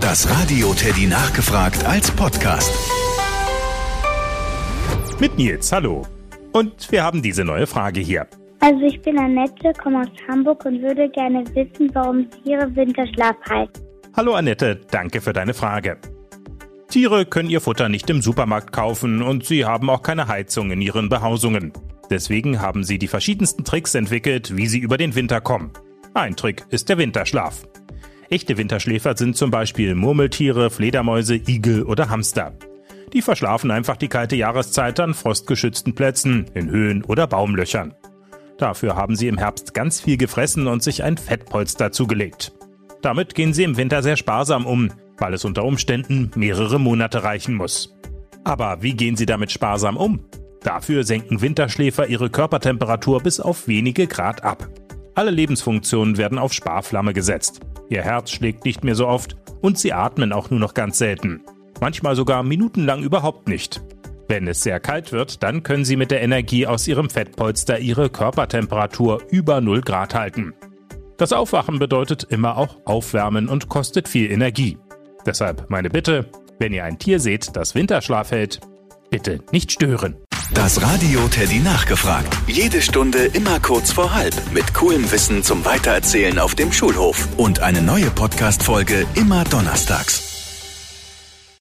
Das Radio Teddy nachgefragt als Podcast. Mit Nils, hallo. Und wir haben diese neue Frage hier. Also ich bin Annette, komme aus Hamburg und würde gerne wissen, warum Sie Ihre Winterschlaf halten. Hallo Annette, danke für deine Frage. Tiere können ihr Futter nicht im Supermarkt kaufen und sie haben auch keine Heizung in ihren Behausungen. Deswegen haben sie die verschiedensten Tricks entwickelt, wie sie über den Winter kommen. Ein Trick ist der Winterschlaf. Echte Winterschläfer sind zum Beispiel Murmeltiere, Fledermäuse, Igel oder Hamster. Die verschlafen einfach die kalte Jahreszeit an frostgeschützten Plätzen, in Höhen oder Baumlöchern. Dafür haben sie im Herbst ganz viel gefressen und sich ein Fettpolster zugelegt. Damit gehen sie im Winter sehr sparsam um, weil es unter Umständen mehrere Monate reichen muss. Aber wie gehen sie damit sparsam um? Dafür senken Winterschläfer ihre Körpertemperatur bis auf wenige Grad ab. Alle Lebensfunktionen werden auf Sparflamme gesetzt. Ihr Herz schlägt nicht mehr so oft und sie atmen auch nur noch ganz selten. Manchmal sogar minutenlang überhaupt nicht. Wenn es sehr kalt wird, dann können sie mit der Energie aus ihrem Fettpolster ihre Körpertemperatur über 0 Grad halten. Das Aufwachen bedeutet immer auch Aufwärmen und kostet viel Energie. Deshalb meine Bitte, wenn ihr ein Tier seht, das Winterschlaf hält, bitte nicht stören. Das Radio Teddy nachgefragt. Jede Stunde immer kurz vor halb. Mit coolem Wissen zum Weitererzählen auf dem Schulhof. Und eine neue Podcast-Folge immer donnerstags.